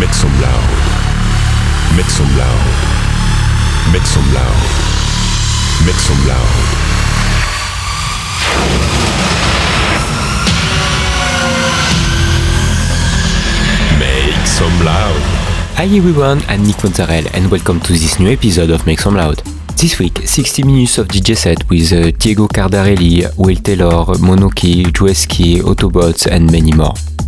Make some loud. Make some loud. Make some loud. Make some loud. Make some loud. Hi everyone, I'm Nick Mozzarella and welcome to this new episode of Make Some Loud. This week, 60 minutes of DJ set with uh, Diego Cardarelli, Will Taylor, Monoki, Jueski, Autobots and many more.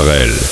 Mozzarella.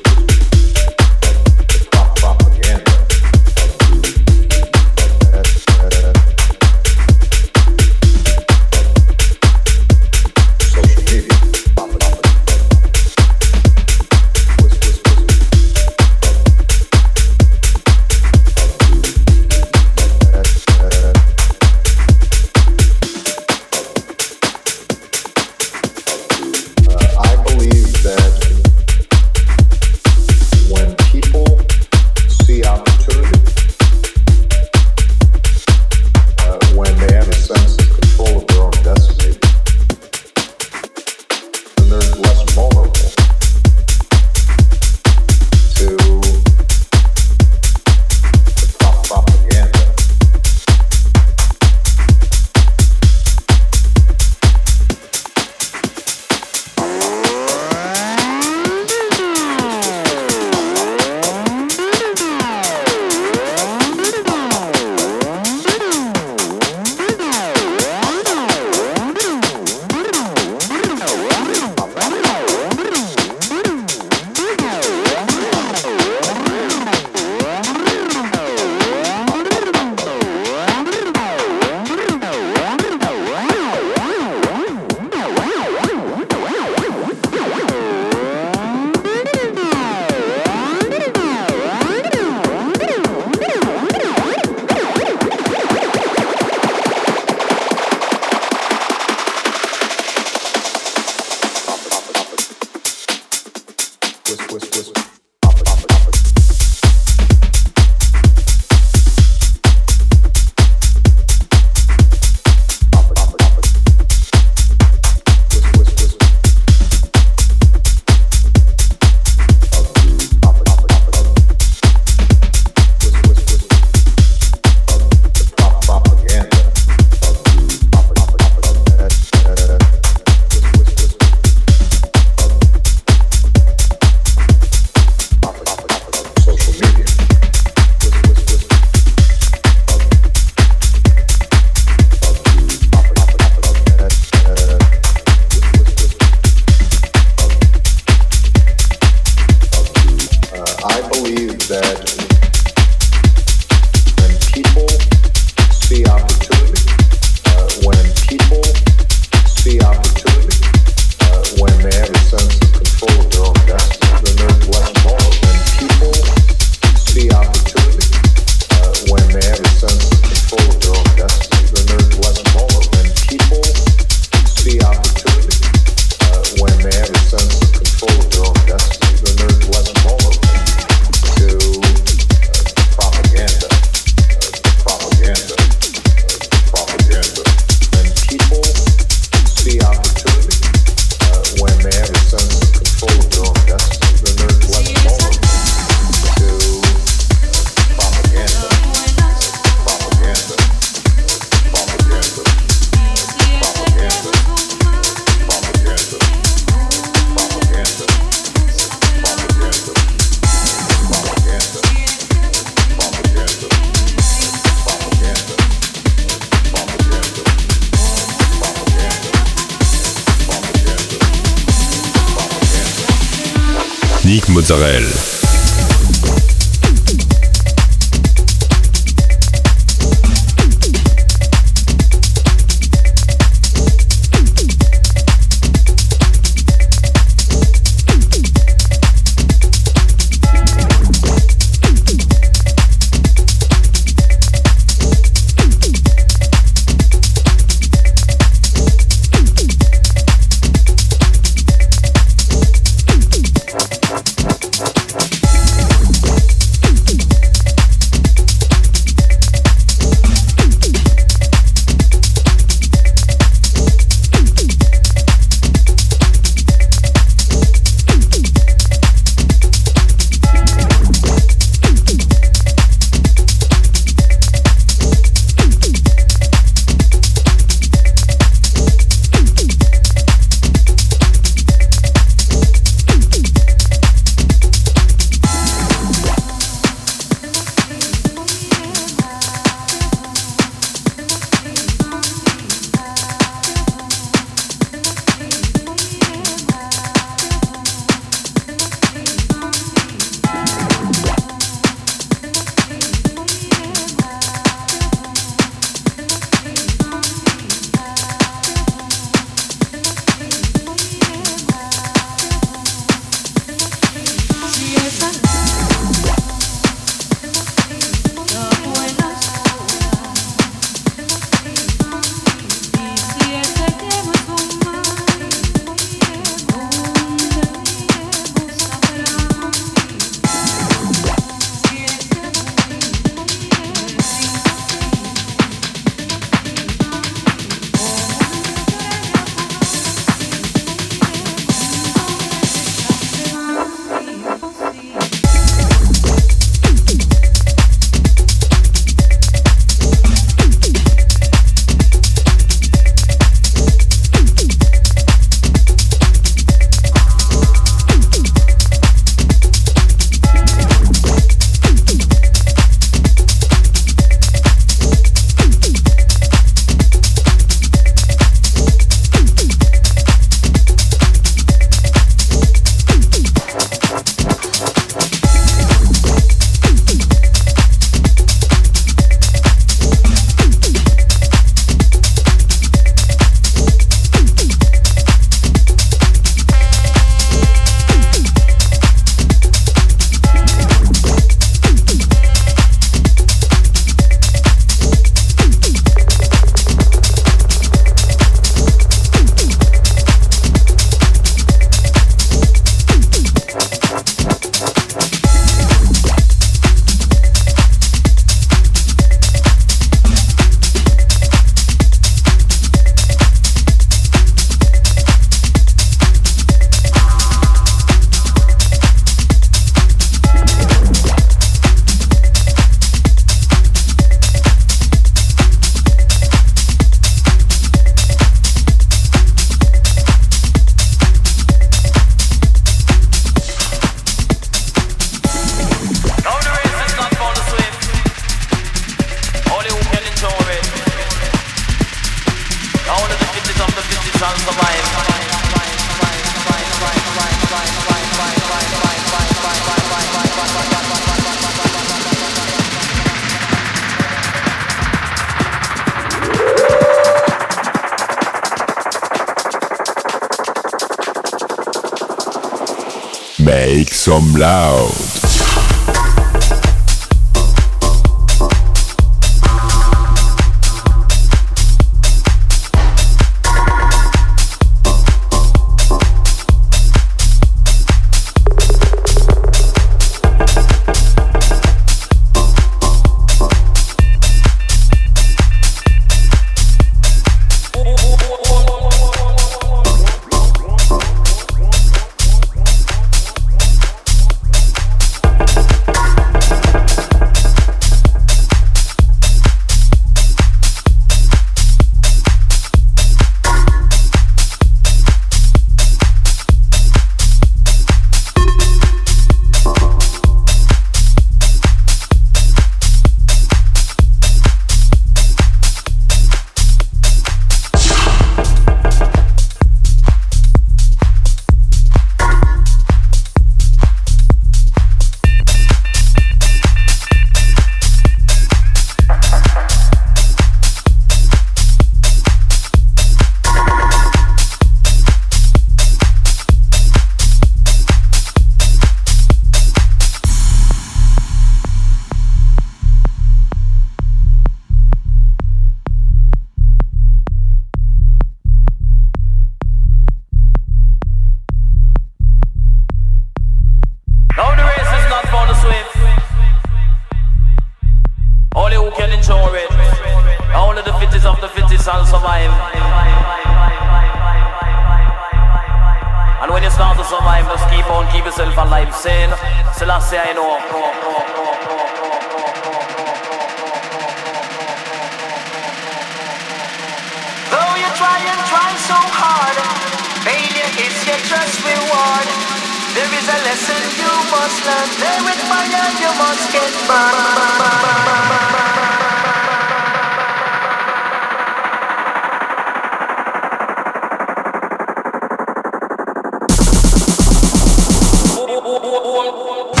buông buông buông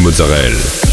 Mozzarella.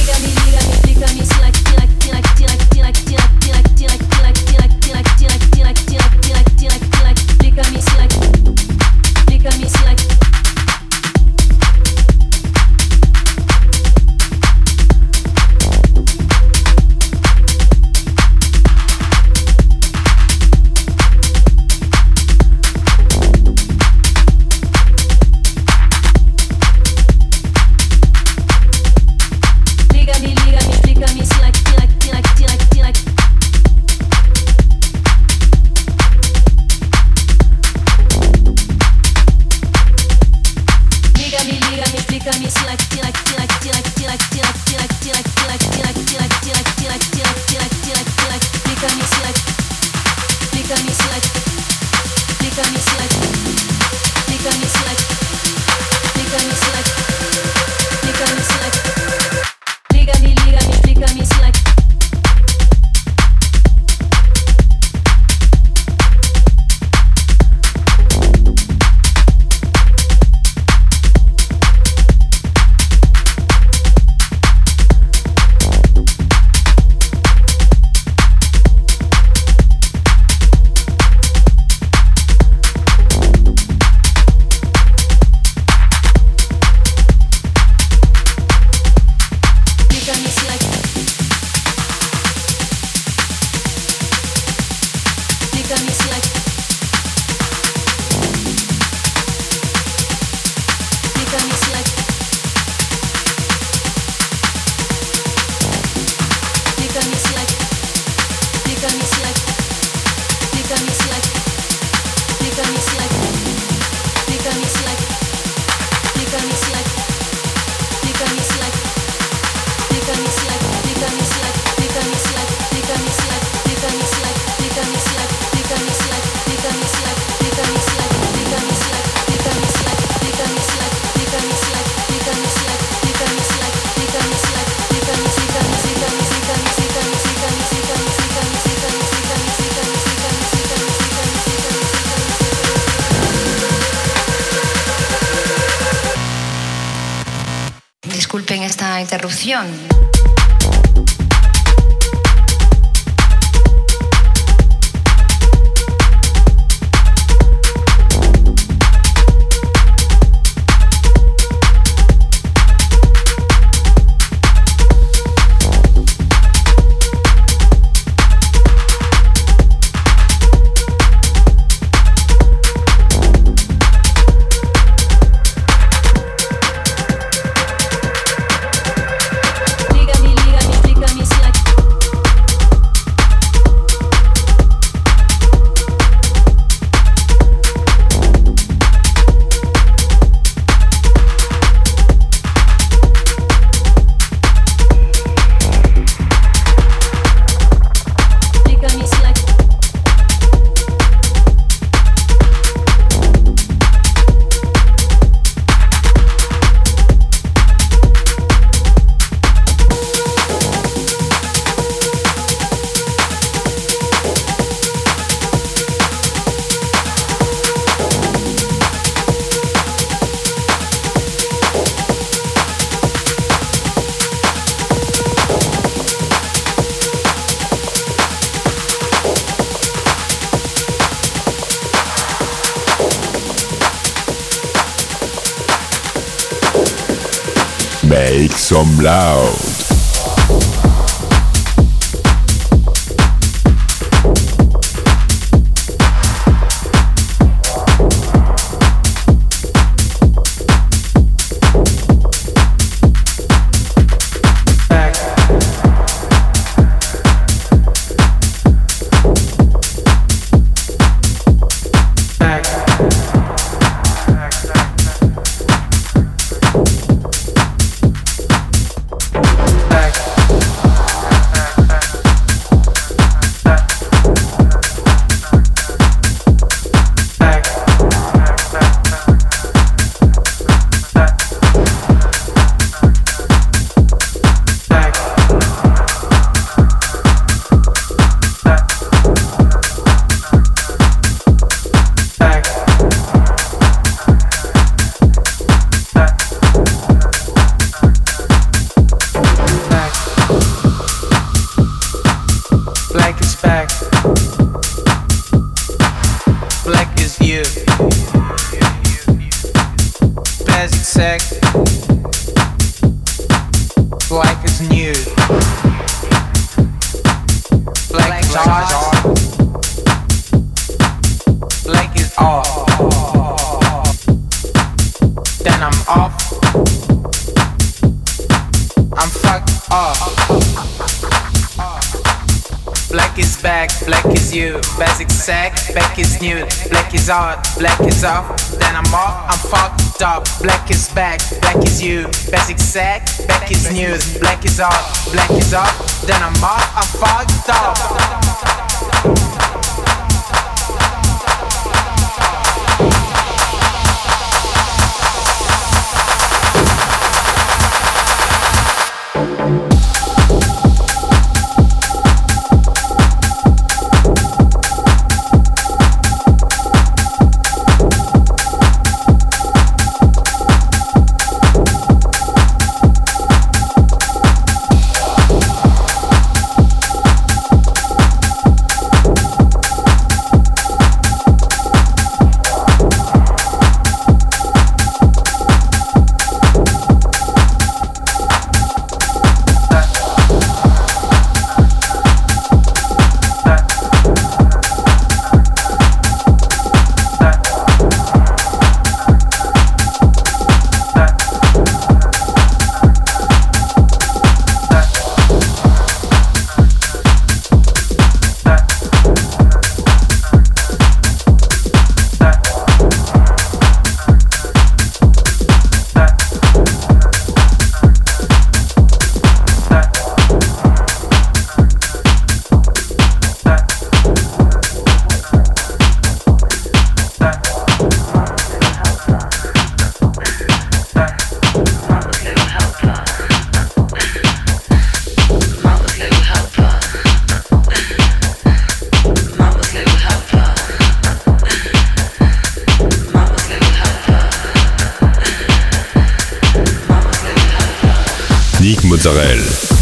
Esta some loud. Black is back, black is you. Basic sack, back is new. Black is on, black is off, then I'm off, I'm fucked up. Black is back, black is you, basic sack, back is news. Black is off, black is off, then I'm off, I'm fucked up. Mozzarella.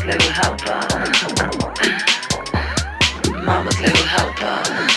Mama's little helper. Mama's little helper.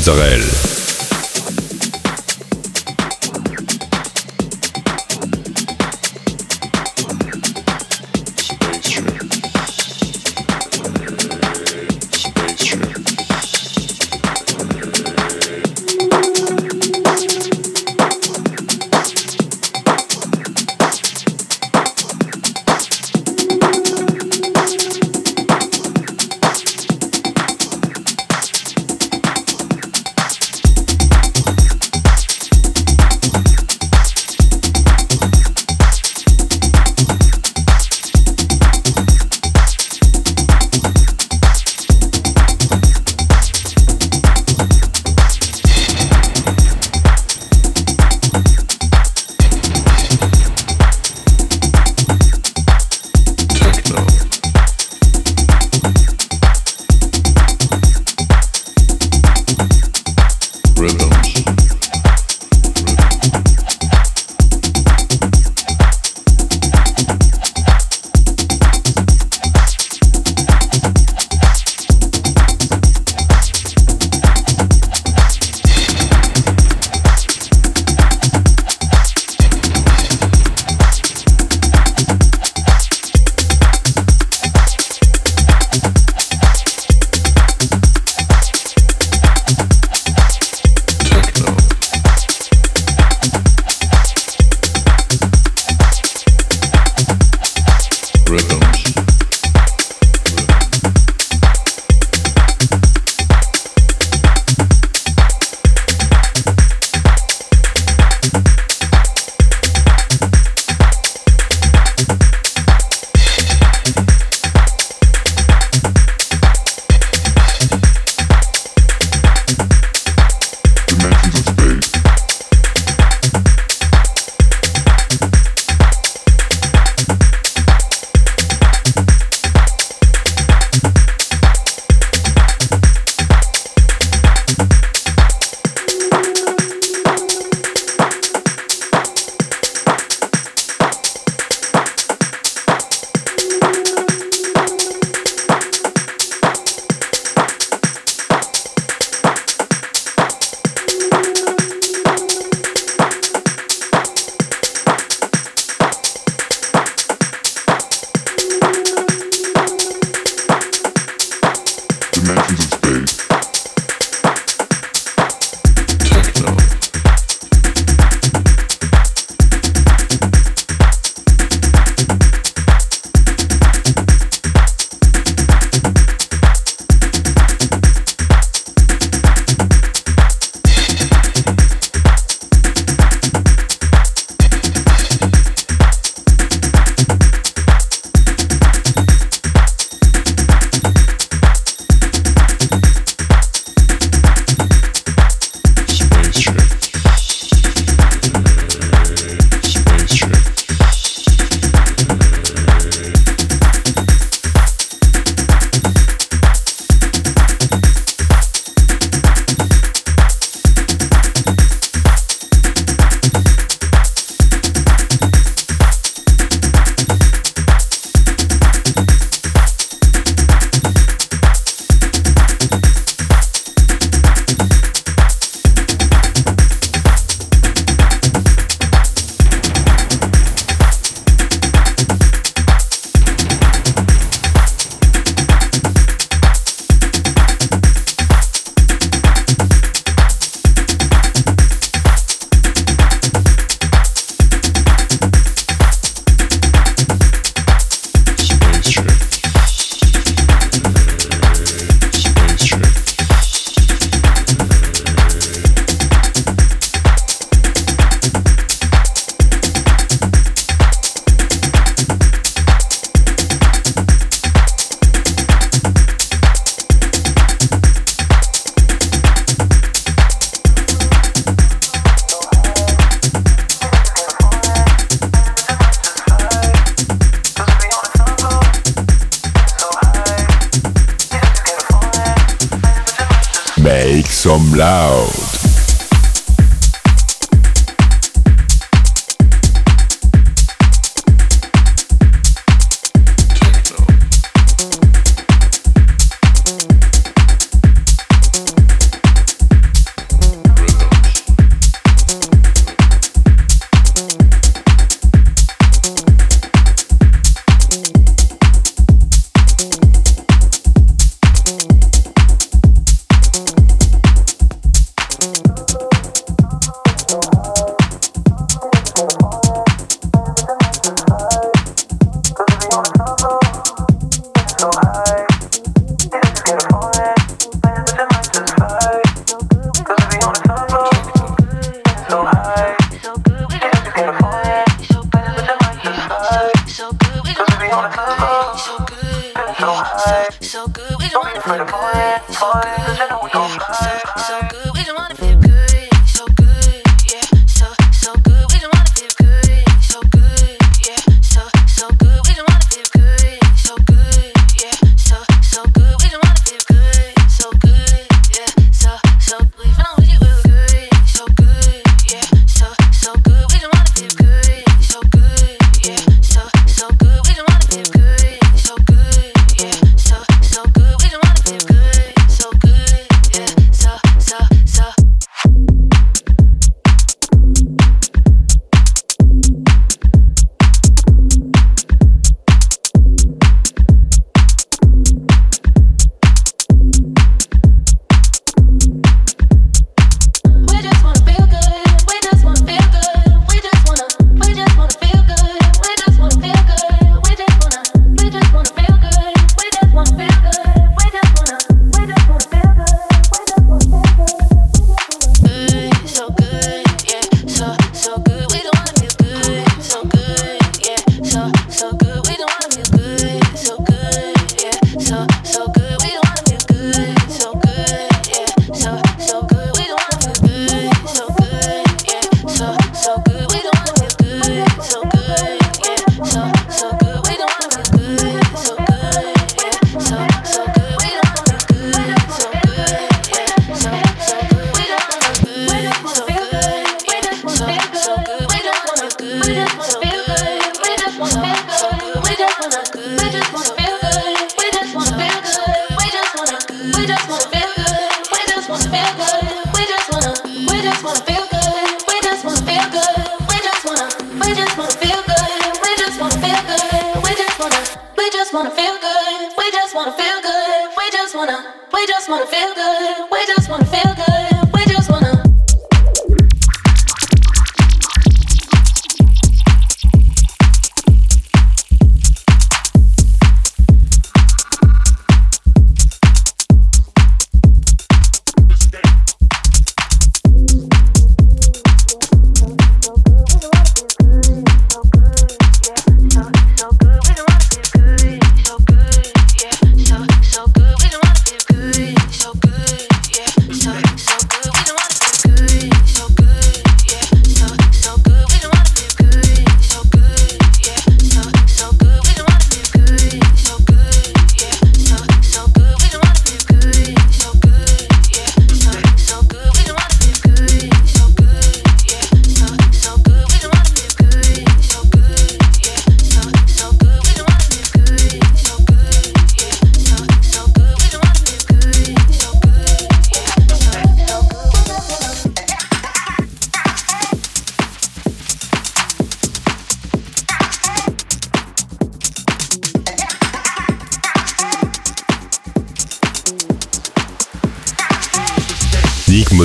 Mozzarella.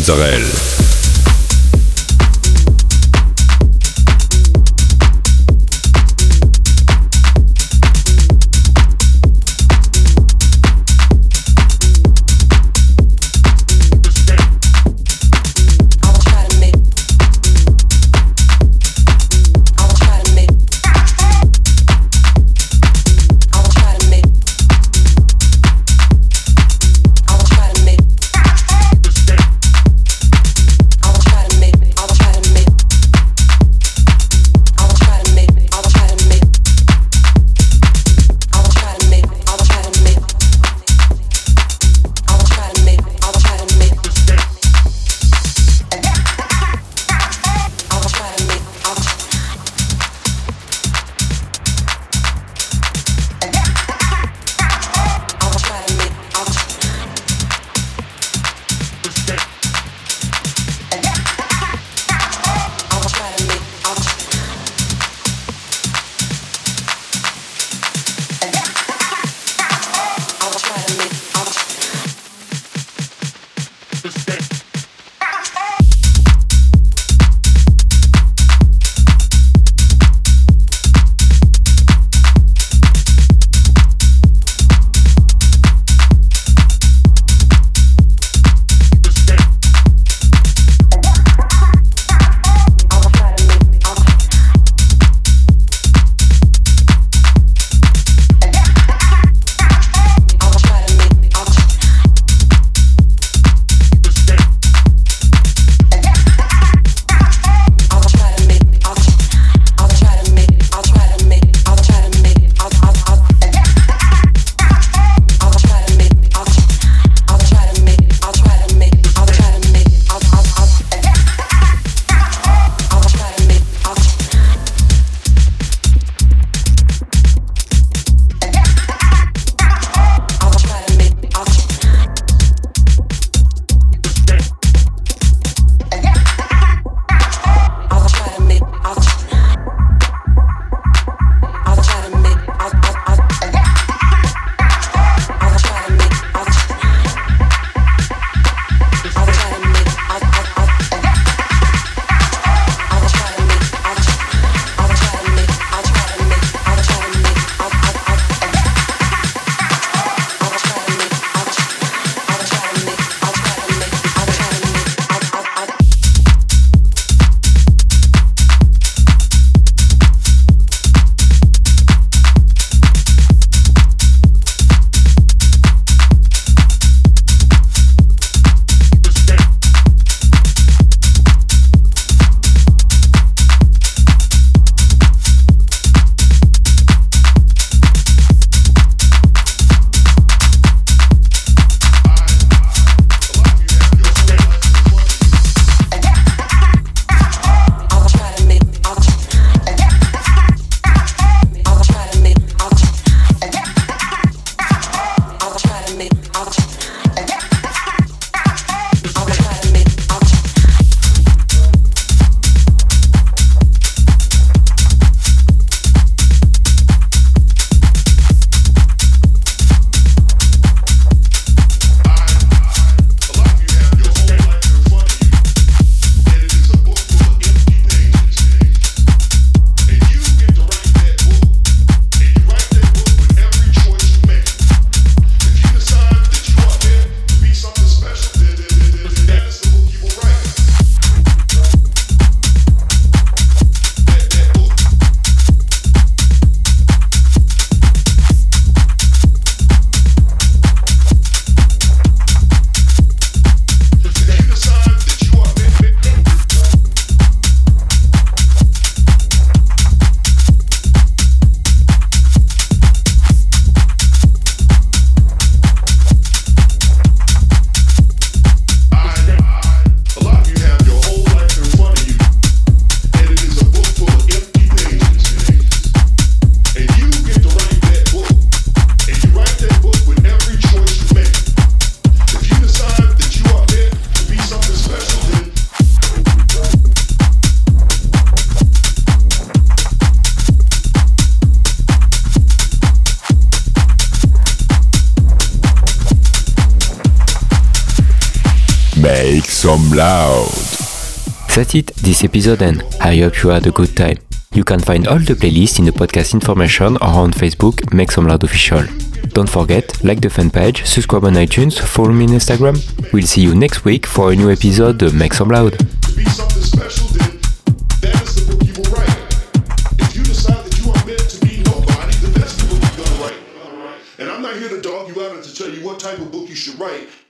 Israel. I'll try. That's it, this episode and I hope you had a good time. You can find all the playlists in the podcast information or on Facebook, Make Some Loud Official. Don't forget, like the fan page, subscribe on iTunes, follow me on Instagram. We'll see you next week for a new episode of Make Some Loud. type of book you should write.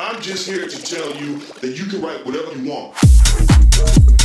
I'm just here to tell you that you can write whatever you want.